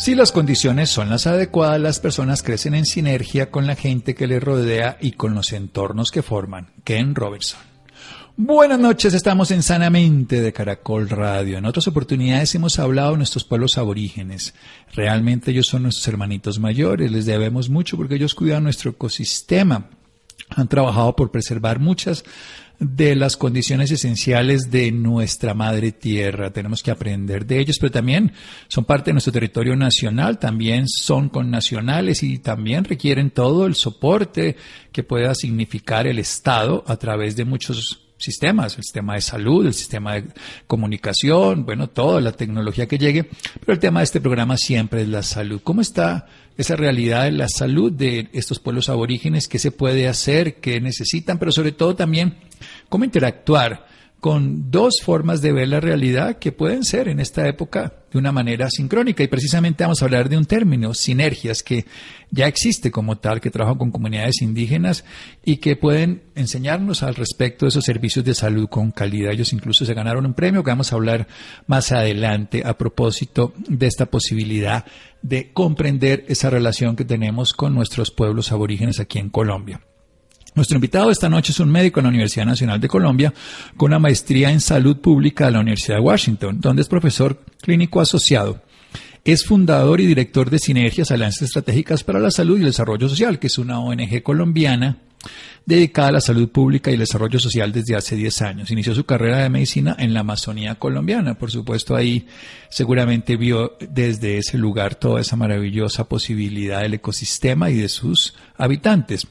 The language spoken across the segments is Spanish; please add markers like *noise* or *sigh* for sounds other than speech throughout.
Si las condiciones son las adecuadas, las personas crecen en sinergia con la gente que les rodea y con los entornos que forman. Ken Robertson. Buenas noches, estamos en Sanamente de Caracol Radio. En otras oportunidades hemos hablado de nuestros pueblos aborígenes. Realmente ellos son nuestros hermanitos mayores, les debemos mucho porque ellos cuidan nuestro ecosistema. Han trabajado por preservar muchas de las condiciones esenciales de nuestra madre tierra. Tenemos que aprender de ellos, pero también son parte de nuestro territorio nacional, también son connacionales y también requieren todo el soporte que pueda significar el Estado a través de muchos sistemas, el sistema de salud, el sistema de comunicación, bueno, toda la tecnología que llegue, pero el tema de este programa siempre es la salud. ¿Cómo está esa realidad de la salud de estos pueblos aborígenes? ¿Qué se puede hacer? ¿Qué necesitan? Pero sobre todo también, ¿cómo interactuar con dos formas de ver la realidad que pueden ser en esta época de una manera sincrónica. Y precisamente vamos a hablar de un término, sinergias, que ya existe como tal, que trabaja con comunidades indígenas y que pueden enseñarnos al respecto de esos servicios de salud con calidad. Ellos incluso se ganaron un premio que vamos a hablar más adelante a propósito de esta posibilidad de comprender esa relación que tenemos con nuestros pueblos aborígenes aquí en Colombia. Nuestro invitado esta noche es un médico en la Universidad Nacional de Colombia con una maestría en salud pública de la Universidad de Washington, donde es profesor clínico asociado. Es fundador y director de Sinergias Alianzas Estratégicas para la Salud y el Desarrollo Social, que es una ONG colombiana dedicada a la salud pública y el desarrollo social desde hace 10 años. Inició su carrera de medicina en la Amazonía colombiana. Por supuesto, ahí seguramente vio desde ese lugar toda esa maravillosa posibilidad del ecosistema y de sus habitantes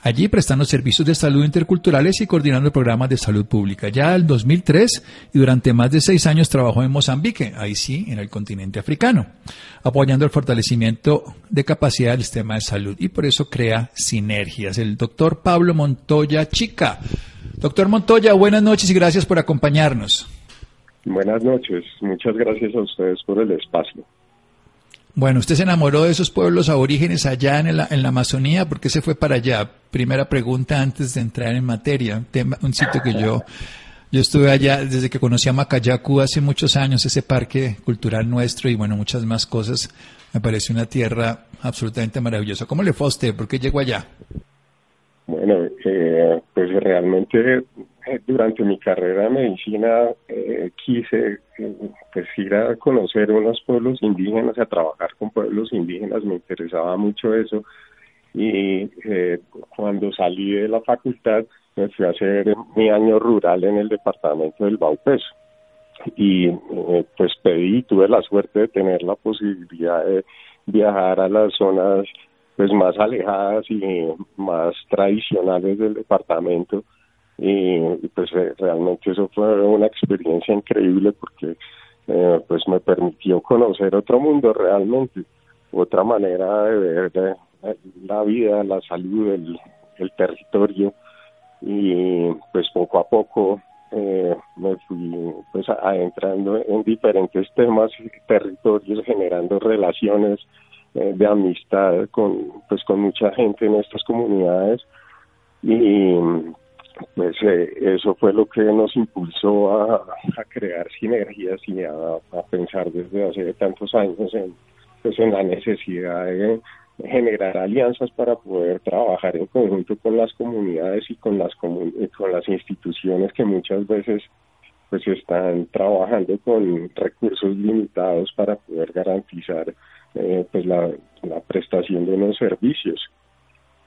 allí prestando servicios de salud interculturales y coordinando programas de salud pública. Ya en 2003 y durante más de seis años trabajó en Mozambique, ahí sí, en el continente africano, apoyando el fortalecimiento de capacidad del sistema de salud y por eso crea sinergias. El doctor Pablo Montoya Chica. Doctor Montoya, buenas noches y gracias por acompañarnos. Buenas noches, muchas gracias a ustedes por el espacio. Bueno, usted se enamoró de esos pueblos aborígenes allá en la, en la Amazonía, ¿por qué se fue para allá? Primera pregunta antes de entrar en materia, un sitio que yo, yo estuve allá desde que conocí a Macayacu hace muchos años, ese parque cultural nuestro y bueno, muchas más cosas. Me parece una tierra absolutamente maravillosa. ¿Cómo le fue a usted? ¿Por qué llegó allá? Bueno, eh, pues realmente durante mi carrera de medicina eh, quise pues ir a conocer unos pueblos indígenas, a trabajar con pueblos indígenas, me interesaba mucho eso. Y cuando salí de la facultad me fui a hacer mi año rural en el departamento del Baupeso. Y pues pedí, tuve la suerte de tener la posibilidad de viajar a las zonas pues más alejadas y más tradicionales del departamento y pues eh, realmente eso fue una experiencia increíble porque eh, pues me permitió conocer otro mundo realmente otra manera de ver la vida la salud el, territorio. Y pues poco a poco eh, me fui pues adentrando en diferentes temas territorios generando relaciones de amistad con, pues, con mucha gente en estas comunidades. Y pues eso fue lo que nos impulsó a, crear sinergias y a, pensar desde hace tantos años en, pues en la necesidad de generar alianzas para poder trabajar en conjunto con las comunidades y con las con las instituciones que muchas veces pues están trabajando con recursos limitados para poder garantizar eh, pues la prestación de unos servicios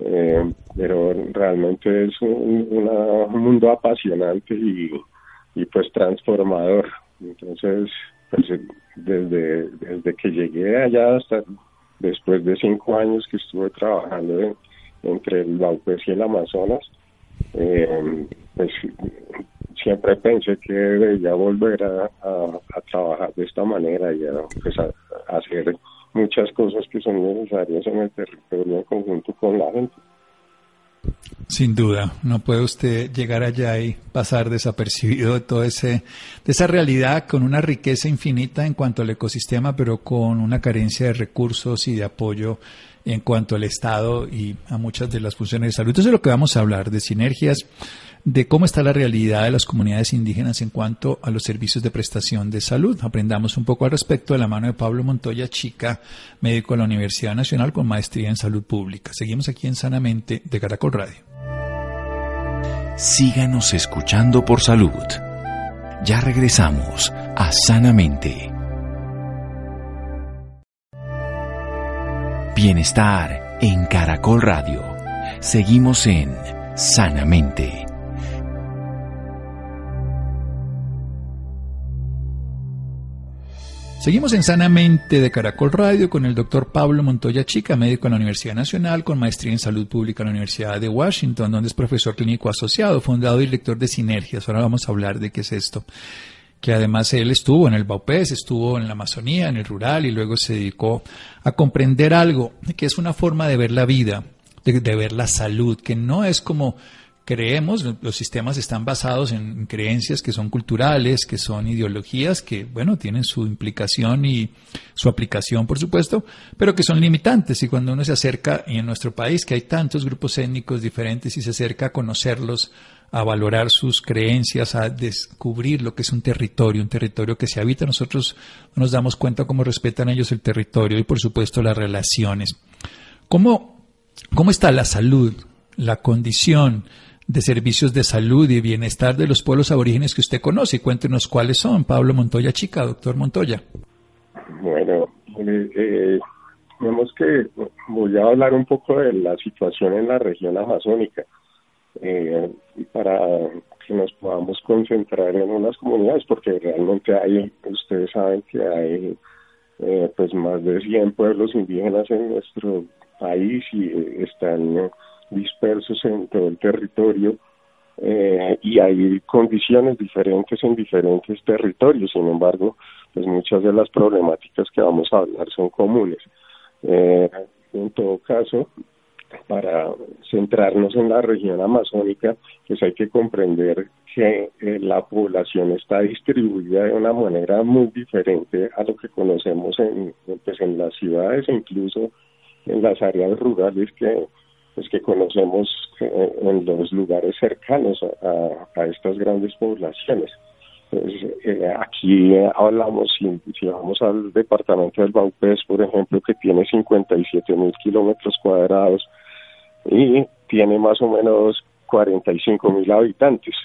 eh, pero realmente es un, mundo apasionante y, pues transformador. Entonces, pues desde, desde que llegué allá hasta después de cinco años que estuve trabajando entre el Baupés y el Amazonas, eh, pues siempre pensé que debía volver a, a, trabajar de esta manera y a, pues a hacer muchas cosas que son necesarias en el territorio conjunto con la gente. Sin duda, no puede usted llegar allá y pasar desapercibido de todo ese, de esa realidad con una riqueza infinita en cuanto al ecosistema, pero con una carencia de recursos y de apoyo en cuanto al Estado y a muchas de las funciones de salud. Entonces, es lo que vamos a hablar de sinergias de cómo está la realidad de las comunidades indígenas en cuanto a los servicios de prestación de salud. Aprendamos un poco al respecto de la mano de Pablo Montoya Chica, médico de la Universidad Nacional con maestría en salud pública. Seguimos aquí en Sanamente de Caracol Radio. Síganos escuchando por salud. Ya regresamos a Sanamente. Bienestar en Caracol Radio. Seguimos en Sanamente. Seguimos en Sanamente de Caracol Radio con el doctor Pablo Montoya Chica, médico en la Universidad Nacional, con maestría en salud pública en la Universidad de Washington, donde es profesor clínico asociado, fundador y director de Sinergias. Ahora vamos a hablar de qué es esto. Que además él estuvo en el Baupés, estuvo en la Amazonía, en el rural y luego se dedicó a comprender algo, que es una forma de ver la vida, de ver la salud, que no es como creemos, los sistemas están basados en creencias que son culturales, que son ideologías, que, bueno, tienen su implicación y su aplicación, por supuesto, pero que son limitantes. Y cuando uno se acerca, y en nuestro país, que hay tantos grupos étnicos diferentes, y se acerca a conocerlos, a valorar sus creencias, a descubrir lo que es un territorio, un territorio que se habita, nosotros nos damos cuenta cómo respetan ellos el territorio y, por supuesto, las relaciones. ¿Cómo, cómo está la salud, la condición? de servicios de salud y bienestar de los pueblos aborígenes que usted conoce. Cuéntenos cuáles son. Pablo Montoya Chica, doctor Montoya. Bueno, eh, vemos que voy a hablar un poco de la situación en la región amazónica eh, para que nos podamos concentrar en unas comunidades, porque realmente hay, ustedes saben que hay eh, pues más de 100 pueblos indígenas en nuestro país y están dispersos en todo el territorio eh, y hay condiciones diferentes en diferentes territorios. Sin embargo, pues muchas de las problemáticas que vamos a hablar son comunes. Eh, en todo caso, para centrarnos en la región amazónica, pues hay que comprender que eh, la población está distribuida de una manera muy diferente a lo que conocemos en, pues en las ciudades e incluso en las áreas rurales que pues que conocemos eh, en los lugares cercanos a, estas grandes poblaciones. Pues, eh, aquí hablamos, si, si, vamos al departamento del Baupés, por ejemplo, que tiene 57 mil kilómetros cuadrados y tiene más o menos 45 mil habitantes.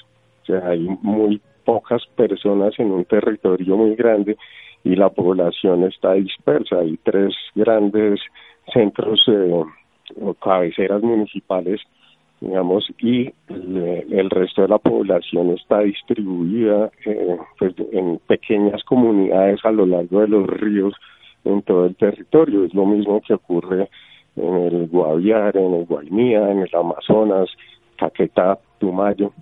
O sea, hay muy pocas personas en un territorio muy grande y la población está dispersa. Hay tres grandes centros eh, o cabeceras municipales, digamos, y el, resto de la población está distribuida eh, pues, en pequeñas comunidades a lo largo de los ríos en todo el territorio. Es lo mismo que ocurre en el Guaviare, en el Guainía, en el Amazonas, Caquetá, Tumayo,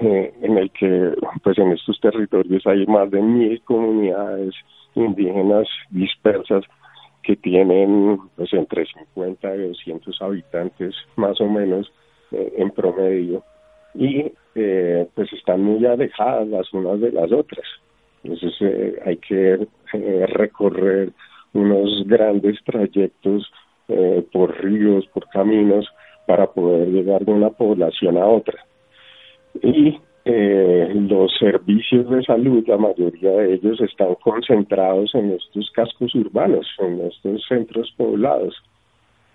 eh, en el que pues en estos territorios hay más de mil comunidades indígenas dispersas que tienen pues entre 50 y 200 habitantes más o menos eh, en promedio y eh, pues están muy alejadas las unas de las otras. Entonces eh, hay que recorrer unos grandes trayectos eh, por ríos, por caminos, para poder llegar de una población a otra. Y eh, los servicios de salud, la mayoría de ellos están concentrados en estos cascos urbanos, en estos centros poblados.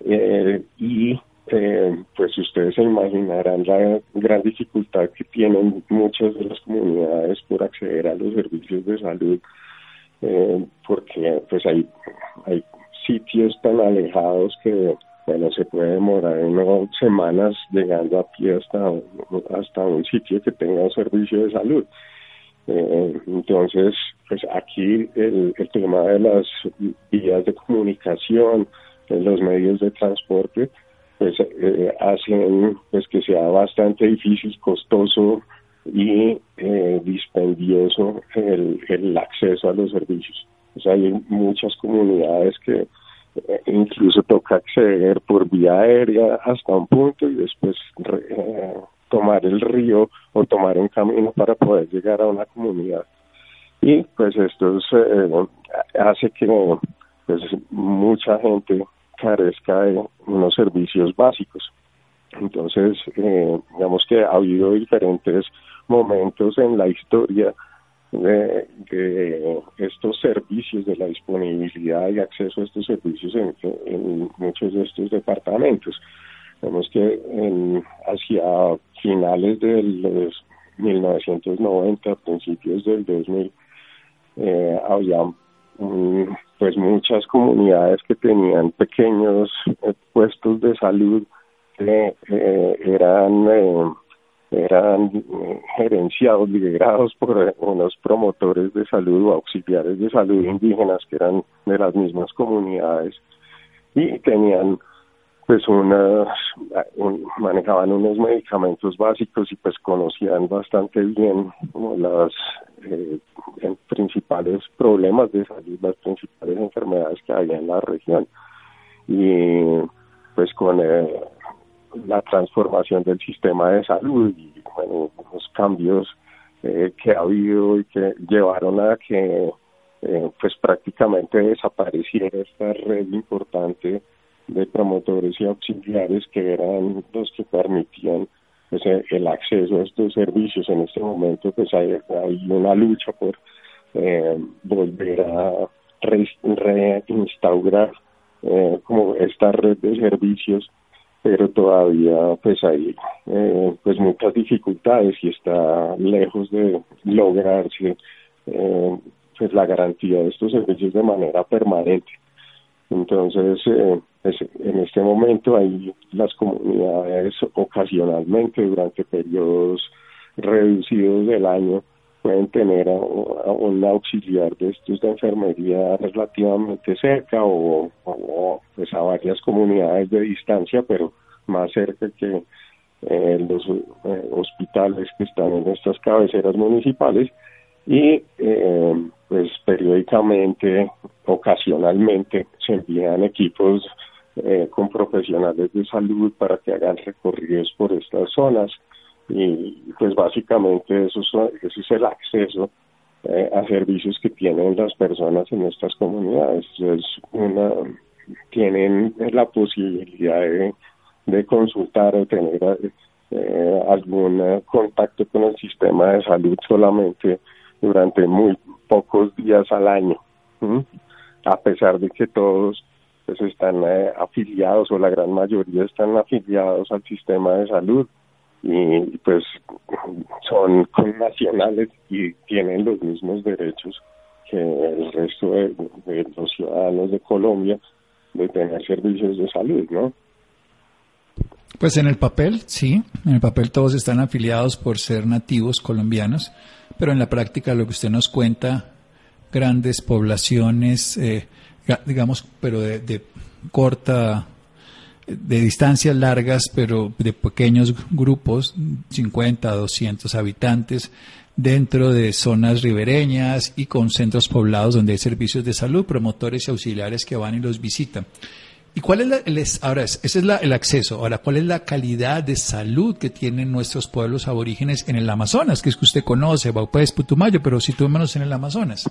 Eh, y eh, pues ustedes se imaginarán la gran dificultad que tienen muchas de las comunidades por acceder a los servicios de salud, porque pues hay, hay sitios tan alejados que bueno, se puede demorar unas semanas llegando a pie hasta, hasta un sitio que tenga un servicio de salud. Eh, entonces, pues aquí el, tema de las vías de comunicación, los medios de transporte, pues eh, hacen pues que sea bastante difícil, costoso y eh, dispendioso el acceso a los servicios. O sea, hay muchas comunidades que eh, incluso toca acceder por vía aérea hasta un punto y después eh, tomar el río o tomar un camino para poder llegar a una comunidad. Y pues esto eh, hace que pues, mucha gente carezca de unos servicios básicos. Entonces, digamos que ha habido diferentes momentos en la historia de, estos servicios, de la disponibilidad y acceso a estos servicios en, muchos de estos departamentos. Vemos que en, hacia finales de los 1990, principios del 2000, eh, había pues muchas comunidades que tenían pequeños eh, puestos de salud que eh, eran eh, eran eh, gerenciados, liderados por eh, unos promotores de salud o auxiliares de salud indígenas que eran de las mismas comunidades y tenían pues unas manejaban unos medicamentos básicos y pues conocían bastante bien como las eh, principales problemas de salud, las principales enfermedades que había en la región. Y pues con eh, la transformación del sistema de salud y bueno, los cambios eh, que ha habido y que llevaron a que eh, pues prácticamente desapareciera esta red importante de promotores y auxiliares que eran los que permitían pues, el acceso a estos servicios. En este momento pues hay, una lucha por eh, volver a reinstaurar como esta red de servicios pero todavía pues hay eh, pues muchas dificultades y está lejos de lograrse eh, pues la garantía de estos servicios de manera permanente. Entonces eh, pues, en este momento hay las comunidades ocasionalmente durante periodos reducidos del año pueden tener a, un auxiliar de estos de enfermería relativamente cerca o, pues a varias comunidades de distancia, pero más cerca que eh, los eh, hospitales que están en estas cabeceras municipales y eh, pues periódicamente, ocasionalmente se envían equipos con profesionales de salud para que hagan recorridos por estas zonas y pues básicamente eso es, el acceso eh, a servicios que tienen las personas en estas comunidades. Tienen la posibilidad de, de consultar o tener eh, algún contacto con el sistema de salud solamente durante muy pocos días al año, a pesar de que todos pues están eh, afiliados o la gran mayoría están afiliados al sistema de salud y pues son nacionales y tienen los mismos derechos que el resto de, los ciudadanos de Colombia de tener servicios de salud, ¿no? Pues en el papel, sí, en el papel todos están afiliados por ser nativos colombianos, pero en la práctica lo que usted nos cuenta, grandes poblaciones, eh, digamos, pero de corta de distancias largas, pero de pequeños grupos, 50, 200 habitantes, dentro de zonas ribereñas y con centros poblados donde hay servicios de salud, promotores y auxiliares que van y los visitan. ¿Y cuál es la, el, ahora ese es la, el acceso? Ahora, ¿cuál es la calidad de salud que tienen nuestros pueblos aborígenes en el Amazonas? Que es que usted conoce, Baupés, Putumayo, pero situémonos en el Amazonas.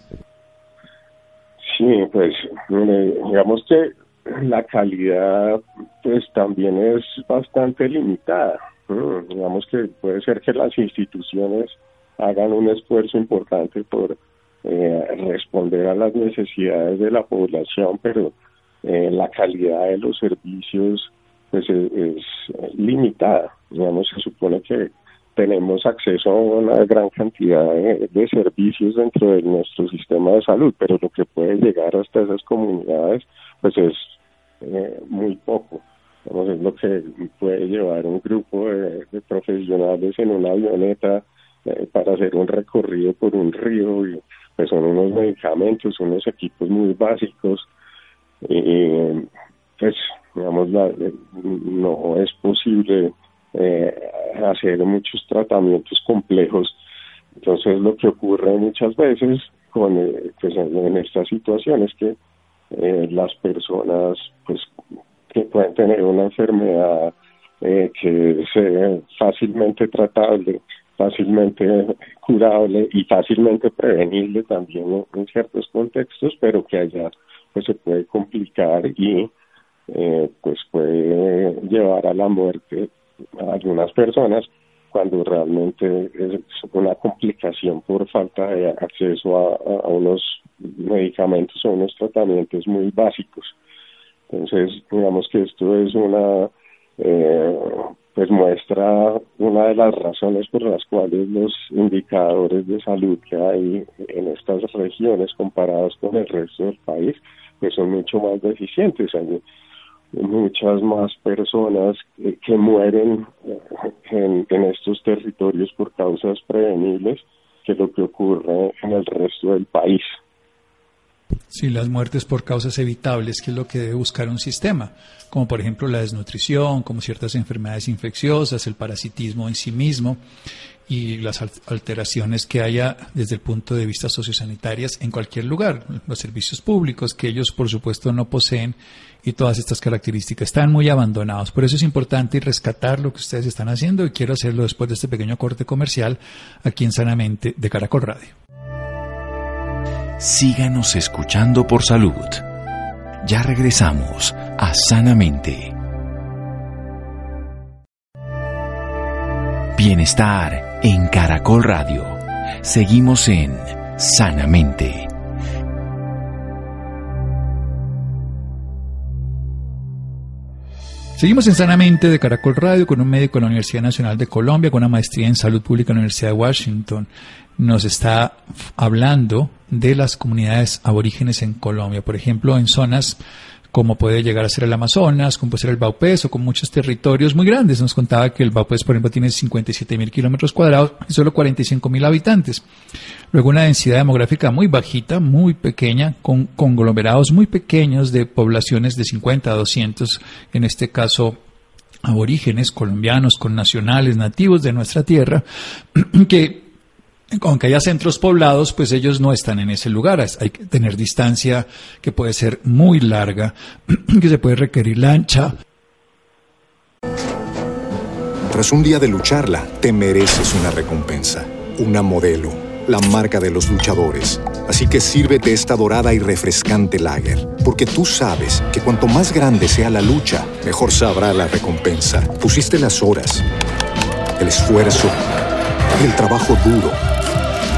Sí, pues digamos que la calidad pues también es bastante limitada. Digamos que puede ser que las instituciones hagan un esfuerzo importante por eh, responder a las necesidades de la población, pero eh, la calidad de los servicios pues es, limitada. Digamos, se supone que tenemos acceso a una gran cantidad de, servicios dentro de nuestro sistema de salud, pero lo que puede llegar hasta esas comunidades pues es eh, muy poco. es lo que puede llevar un grupo de, profesionales en una avioneta eh, para hacer un recorrido por un río y pues son unos medicamentos, unos equipos muy básicos y pues digamos no es posible eh, hacer muchos tratamientos complejos. Entonces lo que ocurre muchas veces con eh, pues en, estas situaciones que eh, las personas pues que pueden tener una enfermedad eh, que sea fácilmente tratable, fácilmente curable y fácilmente prevenible también en, ciertos contextos, pero que allá pues se puede complicar y eh, pues puede llevar a la muerte algunas personas cuando realmente es una complicación por falta de acceso a, unos medicamentos o unos tratamientos muy básicos. Entonces, digamos que esto es una, eh, pues muestra una de las razones por las cuales los indicadores de salud que hay en estas regiones comparados con el resto del país, pues son mucho más deficientes. Hay, muchas más personas que, mueren eh, en, en, estos territorios por causas prevenibles que lo que ocurre en el resto del país. Sí, las muertes por causas evitables, que es lo que debe buscar un sistema, como por ejemplo la desnutrición, como ciertas enfermedades infecciosas, el parasitismo en sí mismo y las alteraciones que haya desde el punto de vista sociosanitarias en cualquier lugar, los servicios públicos que ellos por supuesto no poseen y todas estas características están muy abandonados. Por eso es importante rescatar lo que ustedes están haciendo y quiero hacerlo después de este pequeño corte comercial aquí en Sanamente de Caracol Radio. Síganos escuchando por salud. Ya regresamos a Sanamente. Bienestar en Caracol Radio. Seguimos en Sanamente. Seguimos en Sanamente de Caracol Radio con un médico de la Universidad Nacional de Colombia, con una maestría en salud pública en la Universidad de Washington. Nos está hablando de las comunidades aborígenes en Colombia, por ejemplo, en zonas como puede llegar a ser el Amazonas, como puede ser el Baupés o con muchos territorios muy grandes. Nos contaba que el Baupés, por ejemplo, tiene 57 mil kilómetros cuadrados y solo 45 mil habitantes. Luego una densidad demográfica muy bajita, muy pequeña, con conglomerados muy pequeños de poblaciones de 50 a 200, en este caso aborígenes colombianos, con nacionales, nativos de nuestra tierra, *clears throat* que aunque haya centros poblados, pues ellos no están en ese lugar. Hay que tener distancia que puede ser muy larga, *clears throat* que se puede requerir lancha. Tras un día de lucharla, te mereces una recompensa, una modelo, la marca de los luchadores. Así que sírvete esta dorada y refrescante lager, porque tú sabes que cuanto más grande sea la lucha, mejor sabrá la recompensa. Pusiste las horas, el esfuerzo, el trabajo duro.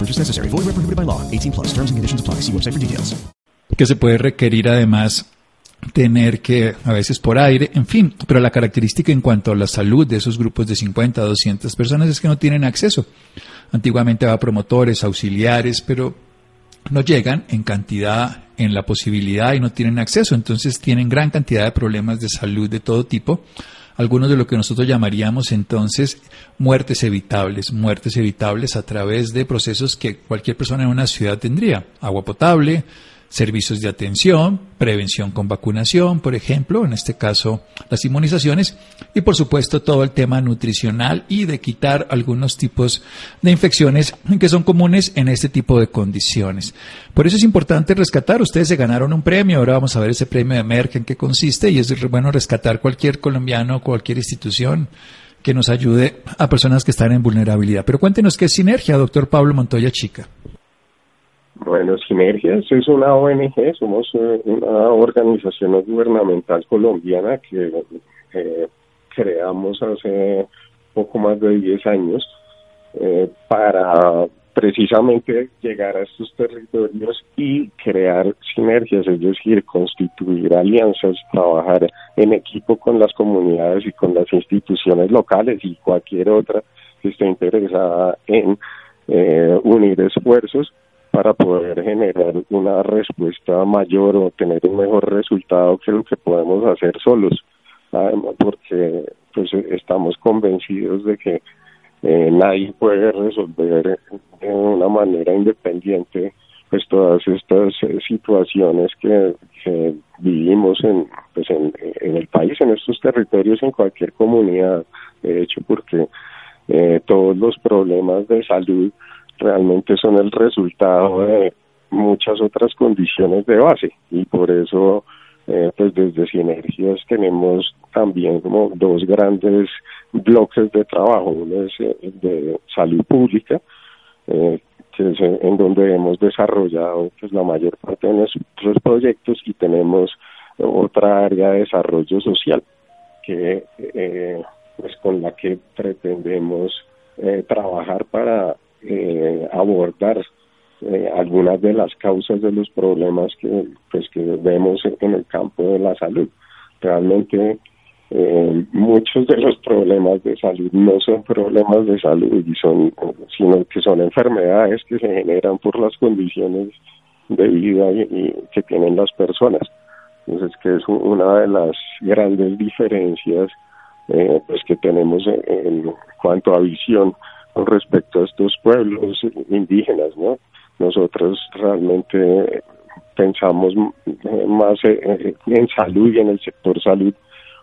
No purchase necessary. Void where prohibited by law. 18 plus. Terms and conditions apply. See website for details. Que se puede requerir además tener que, a veces por aire, en fin, pero la característica en cuanto a la salud de esos grupos de 50 a 200 personas es que no tienen acceso. Antiguamente había promotores, auxiliares, pero no llegan en cantidad, en la posibilidad y no tienen acceso. Entonces tienen gran cantidad de problemas de salud de todo tipo algunos de lo que nosotros llamaríamos entonces muertes evitables, muertes evitables a través de procesos que cualquier persona en una ciudad tendría, agua potable, servicios de atención, prevención con vacunación, por ejemplo, en este caso las inmunizaciones, y por supuesto todo el tema nutricional y de quitar algunos tipos de infecciones que son comunes en este tipo de condiciones. Por eso es importante rescatar, ustedes se ganaron un premio, ahora vamos a ver ese premio de Merck en qué consiste, y es bueno rescatar cualquier colombiano, cualquier institución que nos ayude a personas que están en vulnerabilidad. Pero cuéntenos qué es Sinergia, doctor Pablo Montoya Chica. Bueno, Sinergias es una ONG, somos eh, una organización gubernamental colombiana que eh, creamos hace poco más de 10 años eh, para precisamente llegar a estos territorios y crear sinergias, es decir, constituir alianzas, trabajar en equipo con las comunidades y con las instituciones locales y cualquier otra que esté interesada en unir esfuerzos para poder generar una respuesta mayor o tener un mejor resultado que lo que podemos hacer solos. Además, porque pues estamos convencidos de que eh, nadie puede resolver de una manera independiente pues todas estas eh, situaciones que, vivimos en, pues en, en, el país, en estos territorios, en cualquier comunidad, de hecho, porque eh, todos los problemas de salud realmente son el resultado de muchas otras condiciones de base. Y por eso eh, pues desde Sinergias tenemos también como dos grandes bloques de trabajo, uno es eh, de salud pública, eh, que es en donde hemos desarrollado pues la mayor parte de nuestros proyectos y tenemos otra área de desarrollo social que pues con la que pretendemos trabajar para eh, abordar eh, algunas de las causas de los problemas que pues que vemos en el campo de la salud. Realmente eh, muchos de los problemas de salud no son problemas de salud y son sino que son enfermedades que se generan por las condiciones de vida y, que tienen las personas. Entonces que es una de las grandes diferencias eh, pues que tenemos en cuanto a visión respecto a estos pueblos indígenas, ¿no? Nosotros realmente pensamos más en salud y en el sector salud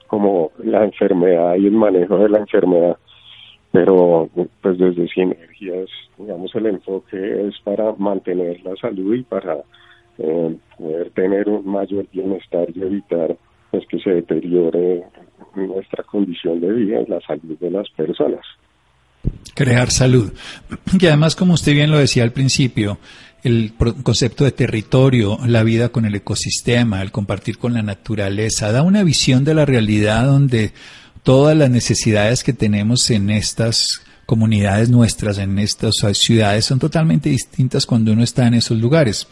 como la enfermedad y el manejo de la enfermedad, pero pues desde Sinergias, digamos, el enfoque es para mantener la salud y para eh, poder tener un mayor bienestar y evitar pues que se deteriore nuestra condición de vida y la salud de las personas crear salud. *clears throat* Y además, como usted bien lo decía al principio, el concepto de territorio, la vida con el ecosistema, el compartir con la naturaleza, da una visión de la realidad donde todas las necesidades que tenemos en estas comunidades nuestras, en estas ciudades, son totalmente distintas cuando uno está en esos lugares.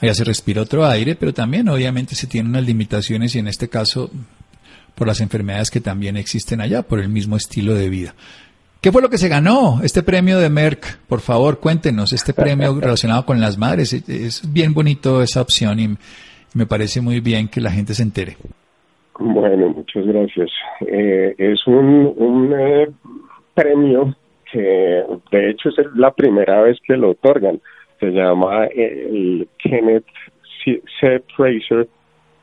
Allá se respira otro aire, pero también obviamente se tienen unas limitaciones y en este caso por las enfermedades que también existen allá, por el mismo estilo de vida. ¿Qué fue lo que se ganó este premio de Merck? Por favor, cuéntenos, este premio *laughs* relacionado con las madres. Es bien bonito esa opción y me parece muy bien que la gente se entere. Bueno, muchas gracias. Eh, es un, eh, premio que de hecho es la primera vez que lo otorgan. Se llama eh, el Kenneth C. Fraser,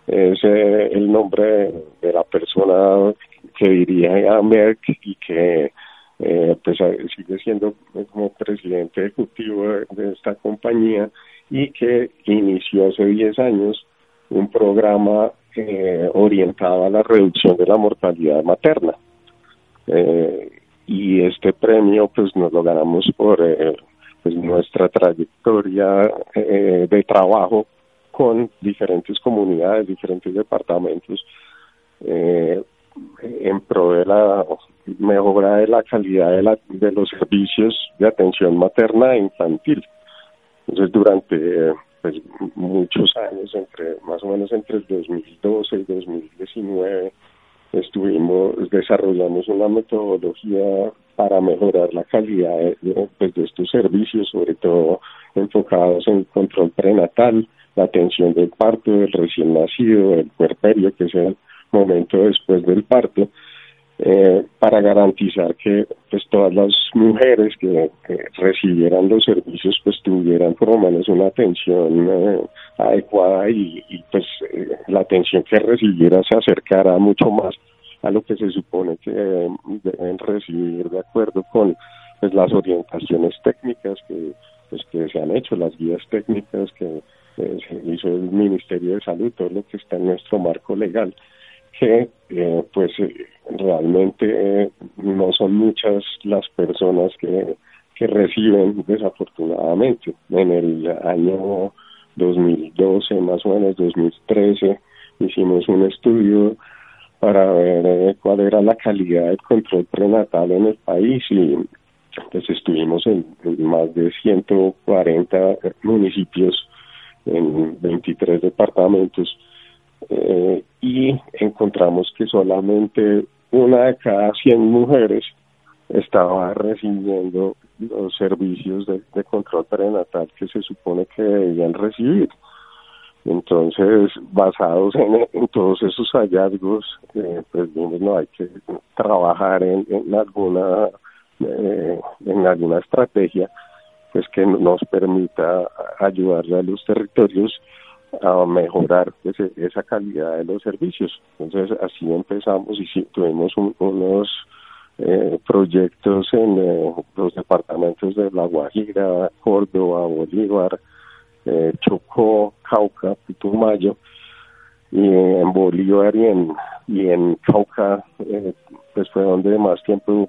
es el nombre de la persona que dirige a Merck y que eh, pues sigue siendo como presidente ejecutivo de, esta compañía y que inició hace 10 años un programa eh, orientado a la reducción de la mortalidad materna. Eh, y este premio pues nos lo ganamos por eh, pues nuestra trayectoria eh, de trabajo con diferentes comunidades, diferentes departamentos, eh, en pro de la mejora de la calidad de, la, de los servicios de atención materna e infantil. Entonces, durante pues, muchos años, entre más o menos entre el 2012 y 2019, estuvimos desarrollamos una metodología para mejorar la calidad de, pues, de estos servicios, sobre todo enfocados en control prenatal, la atención del parto, del recién nacido, del puerperio, que es el momento después del parto, eh, para garantizar que pues todas las mujeres que, recibieran los servicios pues tuvieran por lo menos una atención eh, adecuada y, pues eh, la atención que recibiera se acercara mucho más a lo que se supone que deben recibir de acuerdo con pues las orientaciones técnicas que pues que se han hecho las guías técnicas que se hizo el Ministerio de Salud todo lo que está en nuestro marco legal que eh, pues eh, realmente eh, no son muchas las personas que, que reciben desafortunadamente. En el año 2012, más o menos 2013, hicimos un estudio para ver cuál era la calidad del control prenatal en el país y pues estuvimos en, en más de 140 municipios en 23 departamentos eh, y encontramos que solamente una de cada 100 mujeres estaba recibiendo los servicios de, control prenatal que se supone que debían recibir. Entonces, basados en, todos esos hallazgos, eh, pues no hay que trabajar en, alguna eh, en alguna estrategia pues que nos permita ayudarle a los territorios a mejorar ese, esa calidad de los servicios. Entonces así empezamos y tuvimos unos eh, proyectos en eh, los departamentos de La Guajira, Córdoba, Bolívar, eh, Chocó, Cauca, Putumayo y en Bolívar y en, y en Cauca pues fue donde más tiempo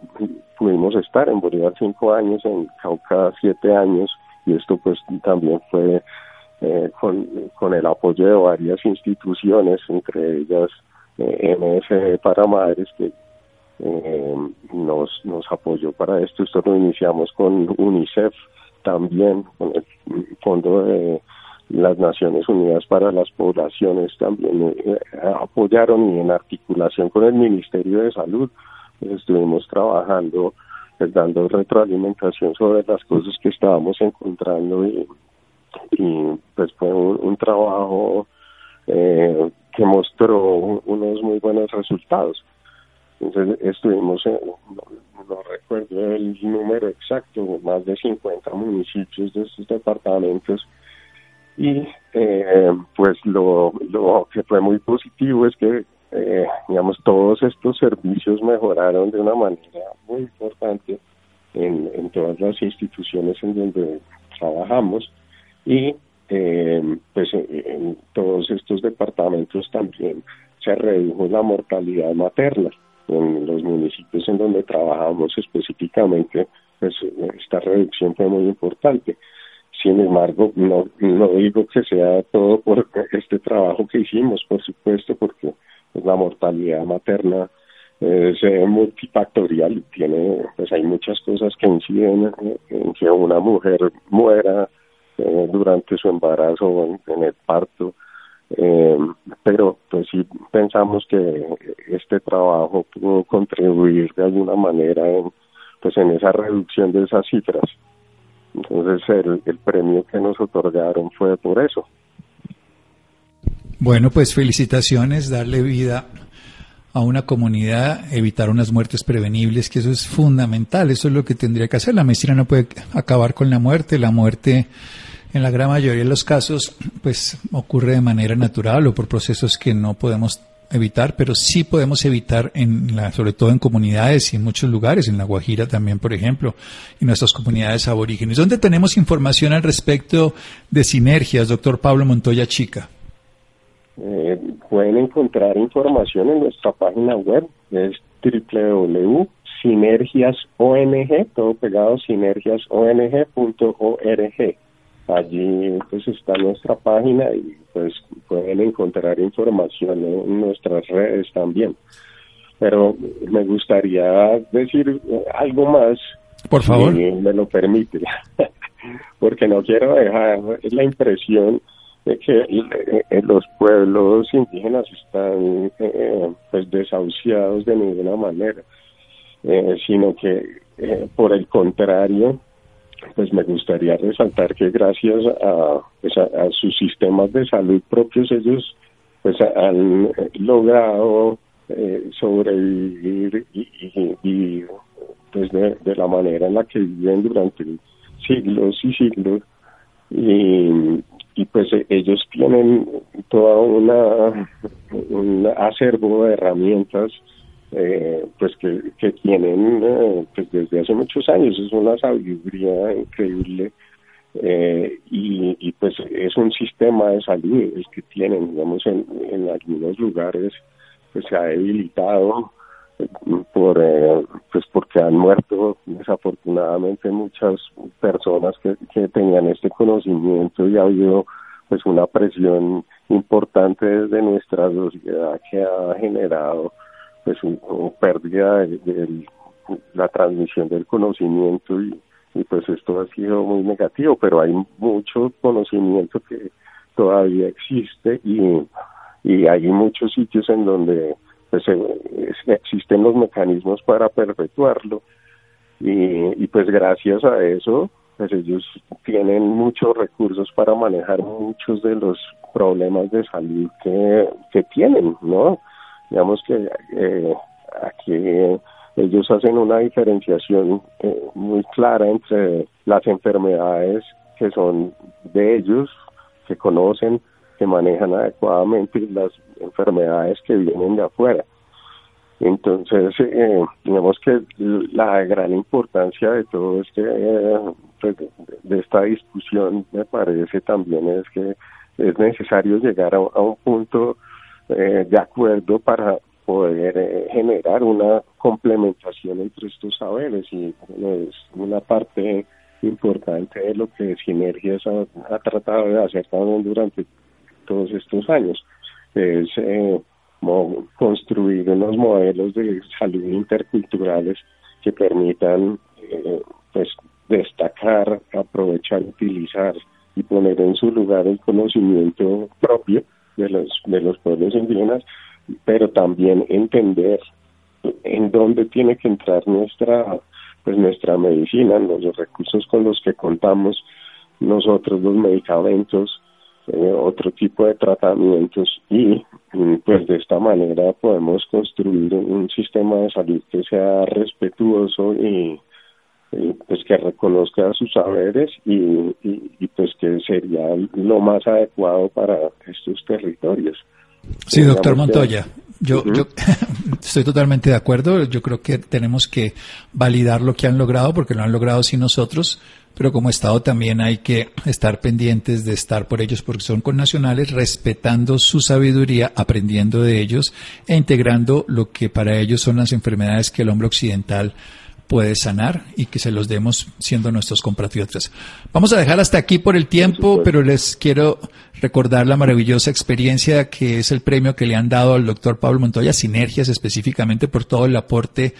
pudimos estar, en Bolívar cinco años, en Cauca siete años y esto pues también fue eh, con, con el apoyo de varias instituciones, entre ellas eh, MSD para Madres, que eh, nos, nos apoyó para esto. Esto lo iniciamos con UNICEF también, con el Fondo de las Naciones Unidas para las Poblaciones también eh, apoyaron y en articulación con el Ministerio de Salud pues, estuvimos trabajando, pues, dando retroalimentación sobre las cosas que estábamos encontrando y y pues fue un, trabajo eh, que mostró unos muy buenos resultados. Entonces estuvimos, en, no, recuerdo el número exacto, más de 50 municipios de estos departamentos y eh, pues lo, lo que fue muy positivo es que eh, digamos todos estos servicios mejoraron de una manera muy importante en, en todas las instituciones en donde trabajamos y eh, pues en todos estos departamentos también se redujo la mortalidad materna. En los municipios en donde trabajamos específicamente pues esta reducción fue muy importante. Sin embargo no no digo que sea todo por este trabajo que hicimos por supuesto porque pues, la mortalidad materna es eh, multifactorial y tiene pues hay muchas cosas que inciden en que una mujer muera eh, durante su embarazo o en, el parto. Eh, pero pues sí pensamos que este trabajo pudo contribuir de alguna manera en, pues en esa reducción de esas cifras. Entonces el, el premio que nos otorgaron fue por eso. Bueno, pues felicitaciones, darle vida a una comunidad, evitar unas muertes prevenibles, que eso es fundamental, eso es lo que tendría que hacer. La medicina no puede acabar con la muerte, la muerte en la gran mayoría de los casos, pues ocurre de manera natural o por procesos que no podemos evitar, pero sí podemos evitar, en la, sobre todo en comunidades y en muchos lugares, en La Guajira también, por ejemplo, y nuestras comunidades aborígenes. ¿Dónde tenemos información al respecto de sinergias, doctor Pablo Montoya Chica? Eh, pueden encontrar información en nuestra página web, es www.sinergiasong, todo pegado, sinergiasong.org. Allí pues está nuestra página y pues pueden encontrar información en nuestras redes también. Pero me gustaría decir algo más. Por favor. Si me lo permite. *laughs* Porque no quiero dejar la impresión de que eh, los pueblos indígenas están eh, pues desahuciados de ninguna manera, eh, sino que por el contrario pues me gustaría resaltar que gracias pues, a, sus sistemas de salud propios ellos pues han logrado eh, sobrevivir y, y, pues de, la manera en la que viven durante siglos y siglos. Y, y pues ellos tienen toda una un acervo de herramientas eh, pues que, tienen eh, pues desde hace muchos años. Es una sabiduría increíble eh, y, y, pues es un sistema de salud el que tienen. Digamos en, en algunos lugares pues se ha debilitado por eh, pues porque han muerto desafortunadamente muchas personas que, que tenían este conocimiento y ha habido pues una presión importante desde nuestra sociedad que ha generado pues una pérdida de, la transmisión del conocimiento y, y pues esto ha sido muy negativo pero hay mucho conocimiento que todavía existe y, y hay muchos sitios en donde pues eh, existen los mecanismos para perpetuarlo y, y pues gracias a eso pues ellos tienen muchos recursos para manejar muchos de los problemas de salud que, que tienen, ¿no? Digamos que eh, aquí ellos hacen una diferenciación eh, muy clara entre las enfermedades que son de ellos, que conocen, que manejan adecuadamente, las enfermedades que vienen de afuera. Entonces, eh, digamos que la gran importancia de todo este, pues, de esta discusión me parece también es que es necesario llegar a, un punto eh, de acuerdo para poder eh, generar una complementación entre estos saberes y es una parte importante de lo que Sinergias ha, ha tratado de hacer también durante todos estos años. Es eh, construir unos modelos de salud interculturales que permitan eh, pues destacar, aprovechar, utilizar y poner en su lugar el conocimiento propio de los de los pueblos indígenas, pero también entender en dónde tiene que entrar nuestra pues nuestra medicina, los recursos con los que contamos nosotros, los medicamentos, eh, otro tipo de tratamientos y pues de esta manera podemos construir un sistema de salud que sea respetuoso y, pues que reconozca sus saberes y, pues que sería lo más adecuado para estos territorios. Sí, doctor Montoya. Yo, yo *laughs* estoy totalmente de acuerdo. Yo creo que tenemos que validar lo que han logrado porque lo han logrado sin nosotros pero como Estado también hay que estar pendientes de estar por ellos porque son connacionales, respetando su sabiduría, aprendiendo de ellos e integrando lo que para ellos son las enfermedades que el hombre occidental puede sanar y que se los demos siendo nuestros compatriotas. Vamos a dejar hasta aquí por el tiempo, pero les quiero recordar la maravillosa experiencia que es el premio que le han dado al doctor Pablo Montoya, Sinergias específicamente por todo el aporte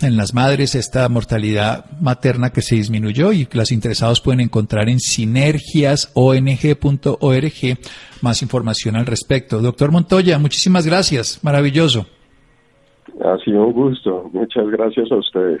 en las madres esta mortalidad materna que se disminuyó y que los interesados pueden encontrar en sinergiasong.org más información al respecto. Doctor Montoya, muchísimas gracias, maravilloso. Ha sido un gusto, muchas gracias a ustedes.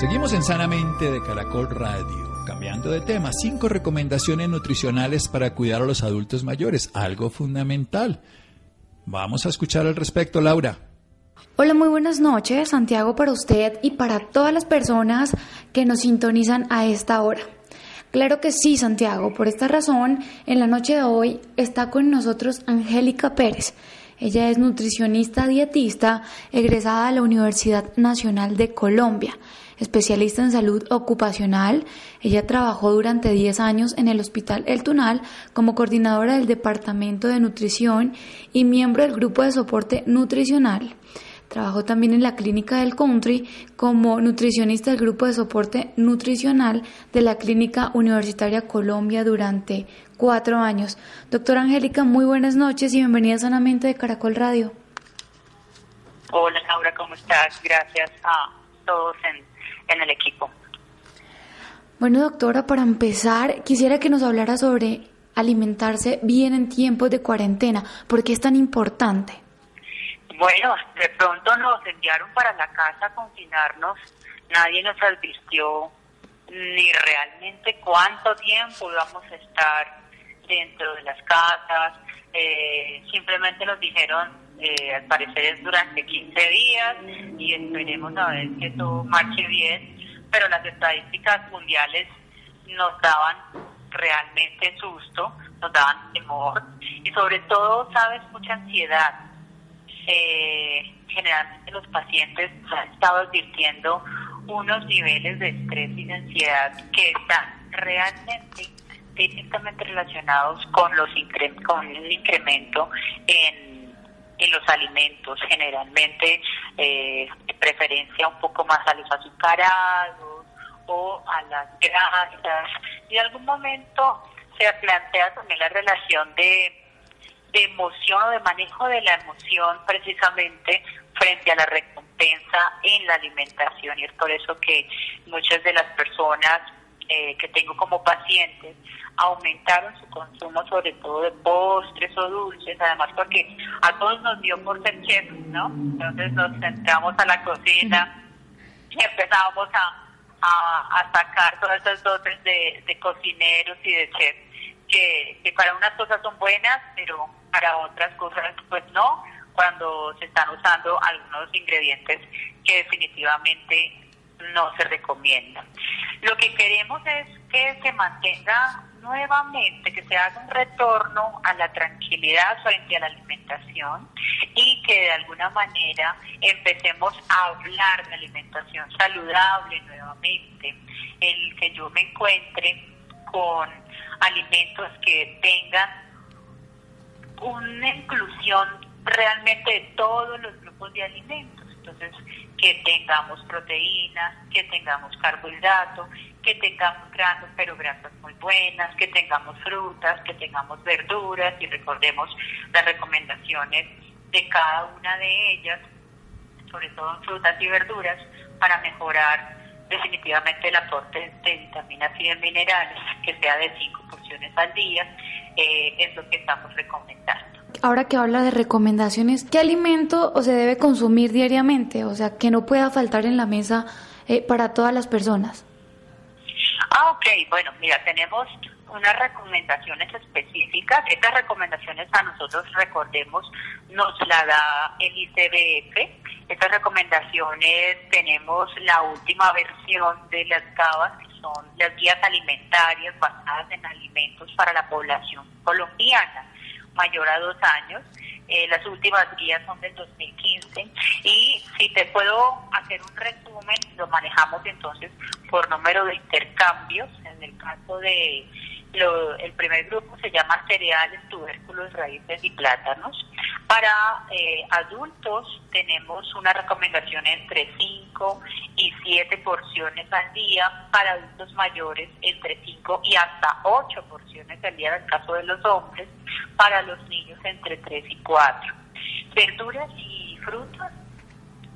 Seguimos en Sanamente de Caracol Radio. Cambiando de tema, cinco recomendaciones nutricionales para cuidar a los adultos mayores, algo fundamental. Vamos a escuchar al respecto, Laura. Hola, muy buenas noches, Santiago, para usted y para todas las personas que nos sintonizan a esta hora. Claro que sí, Santiago. Por esta razón, en la noche de hoy está con nosotros Angélica Pérez. Ella es nutricionista dietista egresada de la Universidad Nacional de Colombia, especialista en salud ocupacional. Ella trabajó durante 10 años en el Hospital El Tunal como coordinadora del Departamento de Nutrición y miembro del Grupo de Soporte Nutricional. Trabajó también en la Clínica del Country como nutricionista del grupo de soporte nutricional de la Clínica Universitaria Colombia durante cuatro años. Doctora Angélica, muy buenas noches y bienvenida sanamente de Caracol Radio. Hola Laura, ¿cómo estás? Gracias a todos en el equipo. Bueno, doctora, para empezar, quisiera que nos hablara sobre alimentarse bien en tiempos de cuarentena. ¿Por qué es tan importante? Bueno, de pronto nos enviaron para la casa a confinarnos. Nadie nos advirtió ni realmente cuánto tiempo íbamos a estar dentro de las casas. Eh, simplemente nos dijeron, eh, al parecer es durante 15 días y esperemos a ver que todo marche bien. Pero las estadísticas mundiales nos daban realmente susto, nos daban temor y sobre todo, sabes, mucha ansiedad. Eh, generalmente los pacientes han estado advirtiendo unos niveles de estrés y de ansiedad que están realmente directamente relacionados con los con el incremento en, en los alimentos, generalmente eh, preferencia un poco más a los azucarados o a las grasas. Y en algún momento se plantea también la relación de, de emoción o de manejo de la emoción precisamente frente a la recompensa en la alimentación y es por eso que muchas de las personas eh, que tengo como pacientes aumentaron su consumo sobre todo de postres o dulces, además porque a todos nos dio por ser chefs, ¿no? Entonces nos centramos a la cocina y empezábamos a, a, sacar todas esas dotes de, de cocineros y de chefs que, que para unas cosas son buenas, pero para otras cosas pues no cuando se están usando algunos ingredientes que definitivamente no se recomiendan. Lo que queremos es que se mantenga nuevamente, que se haga un retorno a la tranquilidad frente a la alimentación y que de alguna manera empecemos a hablar de alimentación saludable nuevamente, el que yo me encuentre con alimentos que tengan una inclusión realmente de todos los grupos de alimentos. Entonces, que tengamos proteínas, que tengamos carbohidratos, que tengamos granos, pero grasas muy buenas, que tengamos frutas, que tengamos verduras y recordemos las recomendaciones de cada una de ellas, sobre todo en frutas y verduras, para mejorar definitivamente el aporte de vitaminas y de minerales, que sea de 5 porciones al día, eh, es lo que estamos recomendando ahora que habla de recomendaciones, ¿qué alimento se debe consumir diariamente? O sea, que no pueda faltar en la mesa eh, para todas las personas. Ah, ok. Bueno, mira, tenemos unas recomendaciones específicas. Estas recomendaciones a nosotros, recordemos, nos la da el ICBF. Estas recomendaciones tenemos la última versión de las CABAS, que son las guías alimentarias basadas en alimentos para la población colombiana mayor a dos años. Eh, las últimas guías son del 2015 y si te puedo hacer un resumen, lo manejamos entonces por número de intercambios. En el caso de el primer grupo se llama cereales, tubérculos, raíces y plátanos. Para eh, adultos tenemos una recomendación entre 5 y 7 porciones al día, para adultos mayores entre 5 y hasta 8 porciones al día en el caso de los hombres, para los niños entre 3 y 4. Verduras y frutas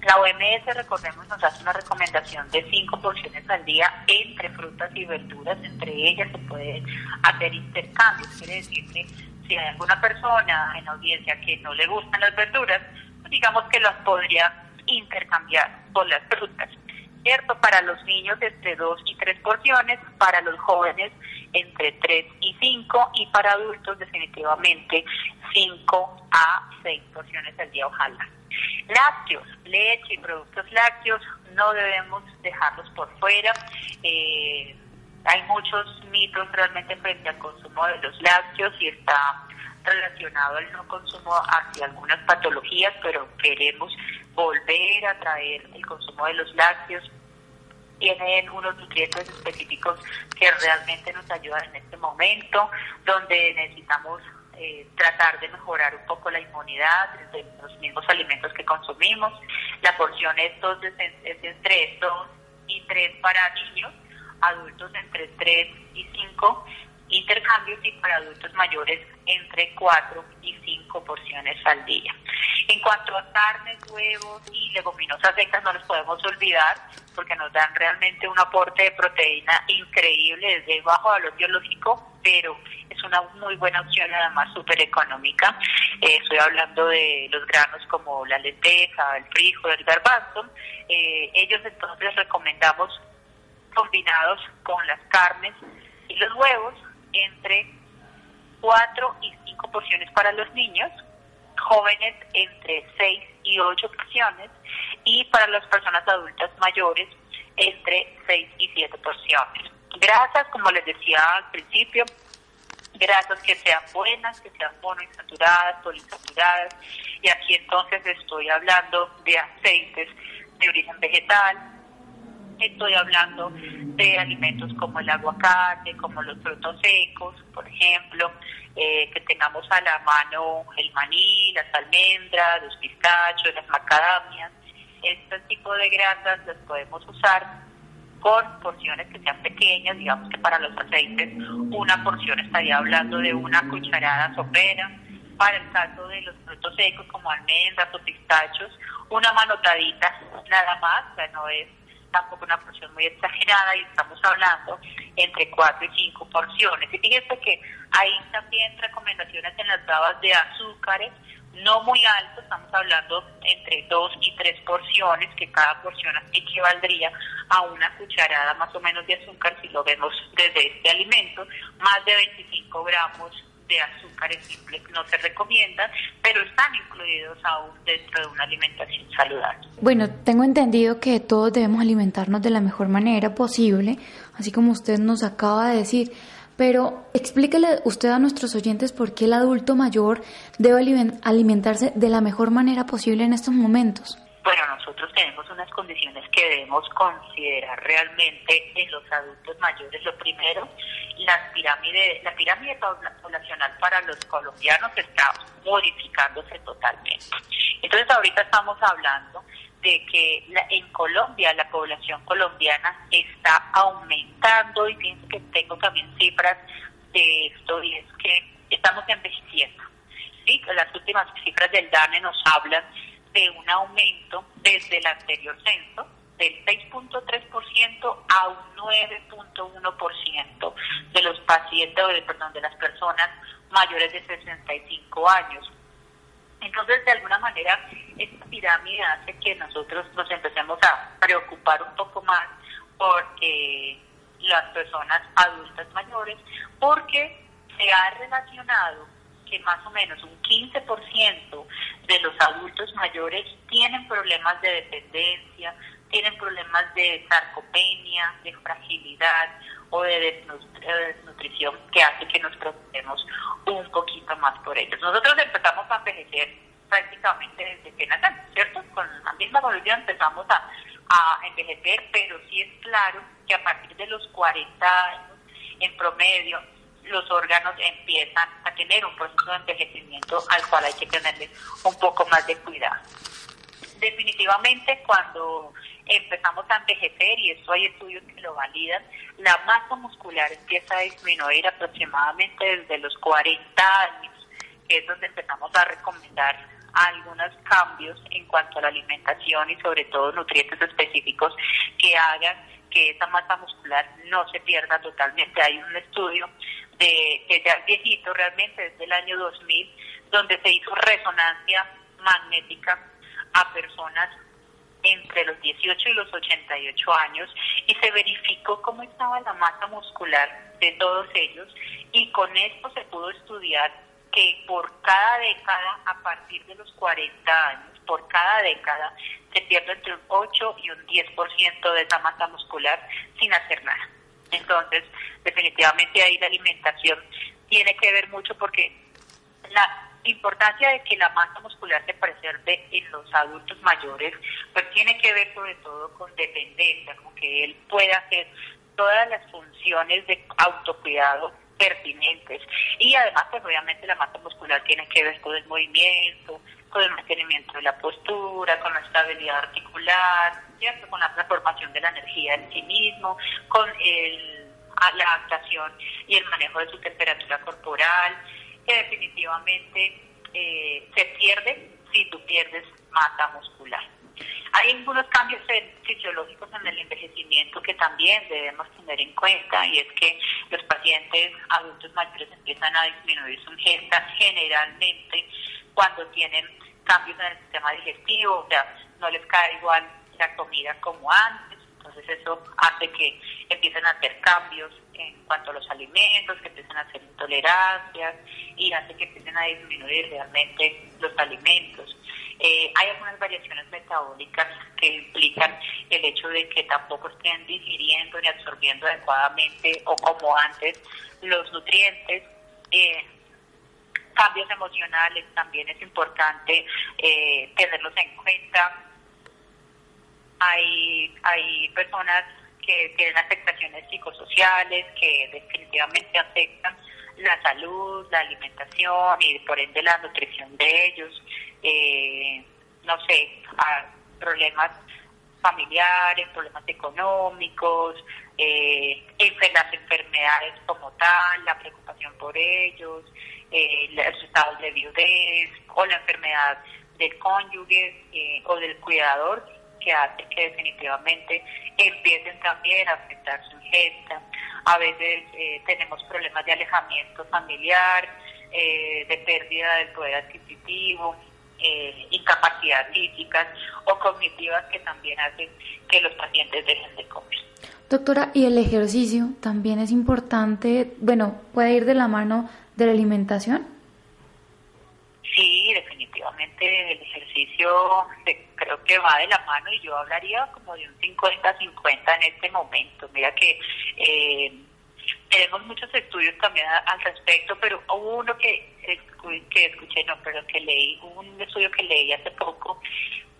la OMS, recordemos, nos hace una recomendación de cinco porciones al día entre frutas y verduras. Entre ellas se pueden hacer intercambios. Quiere decir que si hay alguna persona en audiencia que no le gustan las verduras, pues digamos que las podría intercambiar por las frutas. ¿Cierto? Para los niños entre dos y tres porciones, para los jóvenes entre tres y cinco y para adultos definitivamente cinco a seis porciones al día, ojalá. Lácteos, leche y productos lácteos no debemos dejarlos por fuera. Eh, hay muchos mitos realmente frente al consumo de los lácteos y está relacionado al no consumo hacia algunas patologías, pero queremos volver a traer el consumo de los lácteos. Tienen unos nutrientes específicos que realmente nos ayudan en este momento, donde necesitamos eh, tratar de mejorar un poco la inmunidad de los mismos alimentos que consumimos. La porción es, dos, es, entre 2 y 3 para niños, adultos entre 3 y 5 intercambios y para adultos mayores entre 4 y 5 porciones al día. En cuanto a carnes, huevos y leguminosas secas, no los podemos olvidar porque nos dan realmente un aporte de proteína increíble desde bajo valor biológico, pero es una muy buena opción, además súper económica. Eh, estoy hablando de los granos como la lenteja, el frijol, el garbanzo. Eh, ellos entonces recomendamos combinados con las carnes y los huevos entre 4 y 5 porciones para los niños, jóvenes entre 6 y 8 porciones y para las personas adultas mayores entre 6 y 7 porciones. Grasas, como les decía al principio, grasas que sean buenas, que sean monoinsaturadas, poliinsaturadas, y aquí entonces estoy hablando de aceites de origen vegetal, estoy hablando de alimentos como el aguacate, como los frutos secos, por ejemplo, eh, que tengamos a la mano el maní, las almendras, los pistachos, las macadamias. Este tipo de grasas las podemos usar con porciones que sean pequeñas, digamos que para los aceites una porción estaría hablando de una cucharada sopera, para el caso de los frutos secos como almendras o pistachos, una manotadita nada más, o sea, no es tampoco una porción muy exagerada y estamos hablando entre 4 y 5 porciones. Y fíjense que hay también recomendaciones en las babas de azúcares, no muy altos, estamos hablando entre 2 y 3 porciones, que cada porción equivaldría a una cucharada más o menos de azúcar si lo vemos desde este alimento, más de 25 gramos de azúcares simples no se recomiendan, pero están incluidos aún dentro de una alimentación saludable. Bueno, tengo entendido que todos debemos alimentarnos de la mejor manera posible, así como usted nos acaba de decir. Pero explíquele usted a nuestros oyentes por qué el adulto mayor debe alimentarse de la mejor manera posible en estos momentos. Bueno, nosotros tenemos unas condiciones que debemos considerar realmente en los adultos mayores. Lo primero la pirámide, la pirámide poblacional para los colombianos está modificándose totalmente. Entonces ahorita estamos hablando de que en Colombia la población colombiana está aumentando y pienso que tengo también cifras de esto y es que estamos envejeciendo. ¿sí? Las últimas cifras del DANE nos hablan de un aumento desde el anterior censo del 6.3% a un 9.1% de los pacientes, perdón, de las personas mayores de 65 años. Entonces, de alguna manera, esta pirámide hace que nosotros nos empecemos a preocupar un poco más porque las personas adultas mayores, porque se ha relacionado más o menos un 15% de los adultos mayores tienen problemas de dependencia, tienen problemas de sarcopenia, de fragilidad o de desnutrición que hace que nos preocupemos un poquito más por ellos. Nosotros empezamos a envejecer prácticamente desde que nacemos, ¿cierto? Con la misma evolución empezamos a, a envejecer, pero sí es claro que a partir de los 40 años, en promedio, los órganos empiezan a tener un proceso de envejecimiento al cual hay que tenerle un poco más de cuidado. Definitivamente cuando empezamos a envejecer, y eso hay estudios que lo validan, la masa muscular empieza a disminuir aproximadamente desde los 40 años, que es donde empezamos a recomendar algunos cambios en cuanto a la alimentación y sobre todo nutrientes específicos que hagan que esa masa muscular no se pierda totalmente. Hay un estudio de que ya viejito realmente, desde el año 2000, donde se hizo resonancia magnética a personas entre los 18 y los 88 años y se verificó cómo estaba la masa muscular de todos ellos y con esto se pudo estudiar que por cada década, a partir de los 40 años, por cada década, se pierde entre un 8 y un 10% de esa masa muscular sin hacer nada. Entonces, definitivamente ahí la alimentación tiene que ver mucho porque la importancia de que la masa muscular se preserve en los adultos mayores, pues tiene que ver sobre todo con dependencia, con que él pueda hacer todas las funciones de autocuidado pertinentes. Y además, pues obviamente la masa muscular tiene que ver con el movimiento, con mantenimiento de la postura, con la estabilidad articular, ¿cierto? con la transformación de la energía en sí mismo, con el, la adaptación y el manejo de su temperatura corporal, que definitivamente eh, se pierde si tú pierdes masa muscular. Hay algunos cambios fisiológicos en el envejecimiento que también debemos tener en cuenta y es que los pacientes adultos mayores empiezan a disminuir su ingesta generalmente cuando tienen cambios en el sistema digestivo, o sea, no les cae igual la comida como antes, entonces eso hace que empiecen a hacer cambios en cuanto a los alimentos, que empiecen a hacer intolerancias y hace que empiecen a disminuir realmente los alimentos. Eh, hay algunas variaciones metabólicas que implican el hecho de que tampoco estén digiriendo ni absorbiendo adecuadamente o como antes los nutrientes. Eh, cambios emocionales también es importante eh, tenerlos en cuenta. Hay, hay personas que tienen afectaciones psicosociales que definitivamente afectan la salud, la alimentación y por ende la nutrición de ellos, eh, no sé, problemas familiares, problemas económicos, eh, las enfermedades como tal, la preocupación por ellos, eh, los estados de viudez o la enfermedad del cónyuge eh, o del cuidador que hace que definitivamente empiecen también a afectar su ingesta. A veces eh, tenemos problemas de alejamiento familiar, eh, de pérdida del poder adquisitivo, eh, incapacidad físicas o cognitivas que también hacen que los pacientes dejen de comer. Doctora, ¿y el ejercicio también es importante? Bueno, ¿puede ir de la mano de la alimentación? Sí, definitivamente el ejercicio creo que va de la mano y yo hablaría como de un 50-50 en este momento. Mira que eh, tenemos muchos estudios también al respecto, pero hubo uno que, que escuché, no, pero que leí, un estudio que leí hace poco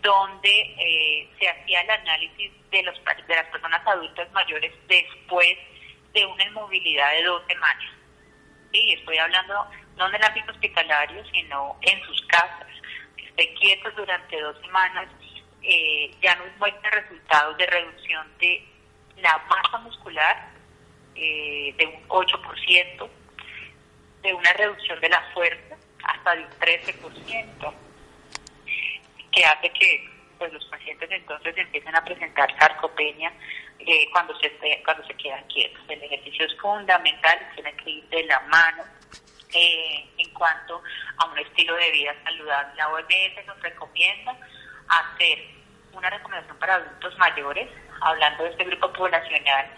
donde eh, se hacía el análisis de, los, de las personas adultas mayores después de una inmovilidad de dos semanas. Sí, estoy hablando no en el ámbito hospitalario, sino en sus casas, que estén quietos durante dos semanas, eh, ya nos muestra resultados de reducción de la masa muscular eh, de un 8%, de una reducción de la fuerza hasta de un 13%, que hace que pues, los pacientes entonces empiecen a presentar sarcopenia eh, cuando se cuando se quedan quietos. El ejercicio es fundamental, tiene que ir de la mano eh, en cuanto a un estilo de vida saludable. La OMS nos recomienda hacer una recomendación para adultos mayores, hablando de este grupo poblacional,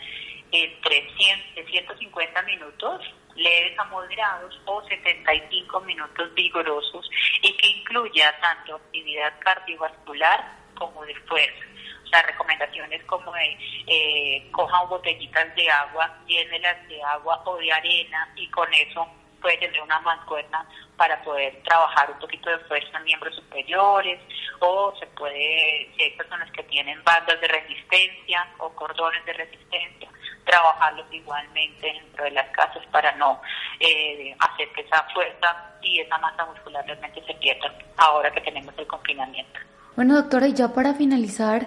entre 100, 150 minutos leves a moderados o 75 minutos vigorosos y que incluya tanto actividad cardiovascular como de fuerza. O sea, recomendaciones como de eh, cojan botellitas de agua, llénelas de agua o de arena y con eso puede tener una mancuerna para poder trabajar un poquito de fuerza en miembros superiores o se puede, si hay personas que tienen bandas de resistencia o cordones de resistencia, trabajarlos igualmente dentro de las casas para no eh, hacer que esa fuerza y esa masa muscular realmente se pierda ahora que tenemos el confinamiento. Bueno, doctora, y ya para finalizar,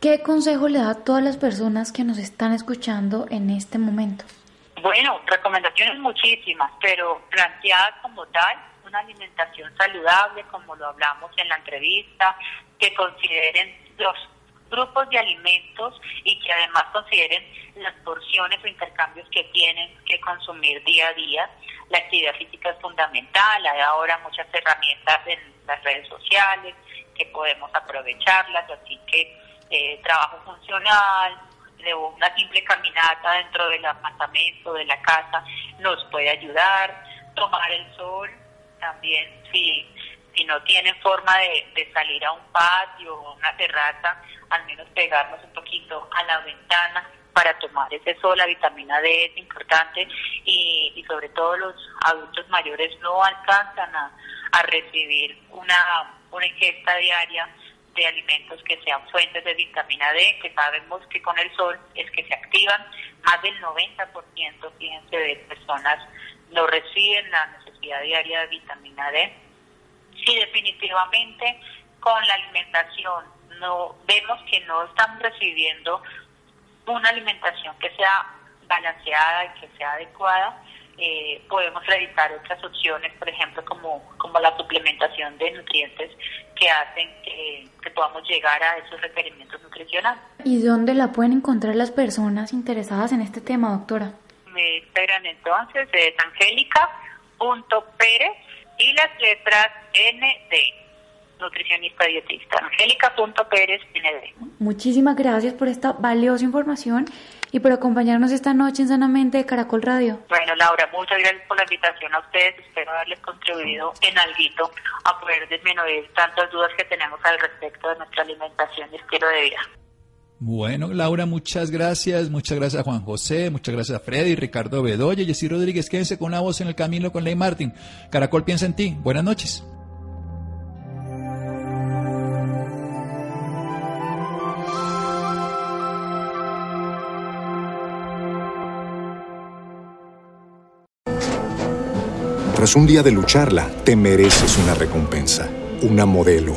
¿qué consejo le da a todas las personas que nos están escuchando en este momento? Bueno, recomendaciones muchísimas, pero planteadas como tal, una alimentación saludable, como lo hablamos en la entrevista, que consideren los grupos de alimentos y que además consideren las porciones o intercambios que tienen que consumir día a día. La actividad física es fundamental, hay ahora muchas herramientas en las redes sociales que podemos aprovecharlas, así que eh, trabajo funcional, de una simple caminata dentro del apartamento, de la casa, nos puede ayudar. Tomar el sol también, si, si no tienen forma de, salir a un patio o una terraza, al menos pegarnos un poquito a la ventana para tomar ese sol, la vitamina D es importante y, y sobre todo los adultos mayores no alcanzan a, a recibir una, una ingesta diaria de alimentos que sean fuentes de vitamina D, que sabemos que con el sol es que se activan. Más del 90%, fíjense, de personas no reciben la necesidad diaria de vitamina D. Sí, definitivamente con la alimentación no vemos que no están recibiendo una alimentación que sea balanceada y que sea adecuada, eh, podemos realizar otras opciones, por ejemplo, como, como la suplementación de nutrientes que hacen que, que podamos llegar a esos requerimientos nutricionales. ¿Y dónde la pueden encontrar las personas interesadas en este tema, doctora? Me esperan entonces de angélica.pérez y las letras ND, nutricionista dietista, angélica.pérez ND. Muchísimas gracias por esta valiosa información y por acompañarnos esta noche en Sanamente de Caracol Radio. Bueno, Laura, muchas gracias por la invitación a ustedes. Espero haberles contribuido en algo a poder disminuir tantas dudas que tenemos al respecto de nuestra alimentación y estilo de vida. Bueno, Laura, muchas gracias. Muchas gracias a Juan José, muchas gracias a Freddy, Ricardo Bedoya, Jessy Rodríguez. Quédense con una voz en el camino con Ley Martin. Caracol piensa en ti. Buenas noches. Tras un día de lucharla, te mereces una recompensa, una modelo,